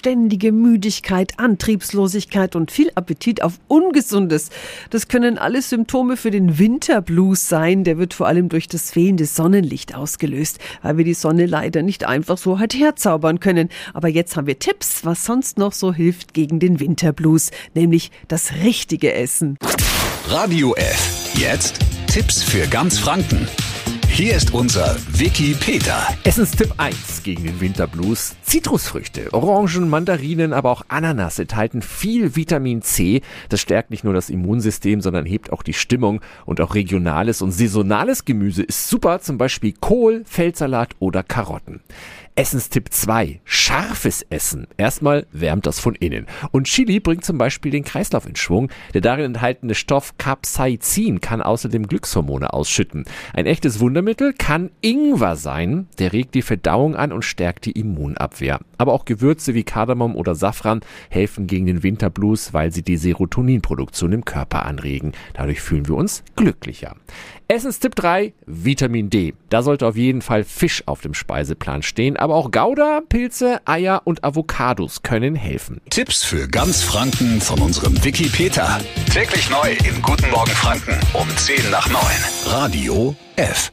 ständige Müdigkeit, Antriebslosigkeit und viel Appetit auf Ungesundes. Das können alles Symptome für den Winterblues sein. Der wird vor allem durch das fehlende Sonnenlicht ausgelöst, weil wir die Sonne leider nicht einfach so halt herzaubern können. Aber jetzt haben wir Tipps, was sonst noch so hilft gegen den Winterblues, nämlich das richtige Essen. Radio F. Jetzt Tipps für ganz Franken. Hier ist unser Wiki Peter. Essenstipp 1 gegen den Winterblues. Zitrusfrüchte, Orangen, Mandarinen, aber auch Ananas enthalten viel Vitamin C. Das stärkt nicht nur das Immunsystem, sondern hebt auch die Stimmung. Und auch regionales und saisonales Gemüse ist super, zum Beispiel Kohl, Feldsalat oder Karotten. Essenstipp 2. Scharfes Essen. Erstmal wärmt das von innen. Und Chili bringt zum Beispiel den Kreislauf in Schwung. Der darin enthaltene Stoff Capsaicin kann außerdem Glückshormone ausschütten. Ein echtes Wundermittel kann Ingwer sein. Der regt die Verdauung an und stärkt die Immunabwehr. Aber auch Gewürze wie Kardamom oder Safran helfen gegen den Winterblues, weil sie die Serotoninproduktion im Körper anregen. Dadurch fühlen wir uns glücklicher. Essenstipp 3, Vitamin D. Da sollte auf jeden Fall Fisch auf dem Speiseplan stehen, aber auch Gouda, Pilze, Eier und Avocados können helfen. Tipps für ganz Franken von unserem Wiki Peter. Täglich neu in Guten Morgen Franken um 10 nach 9. Radio F.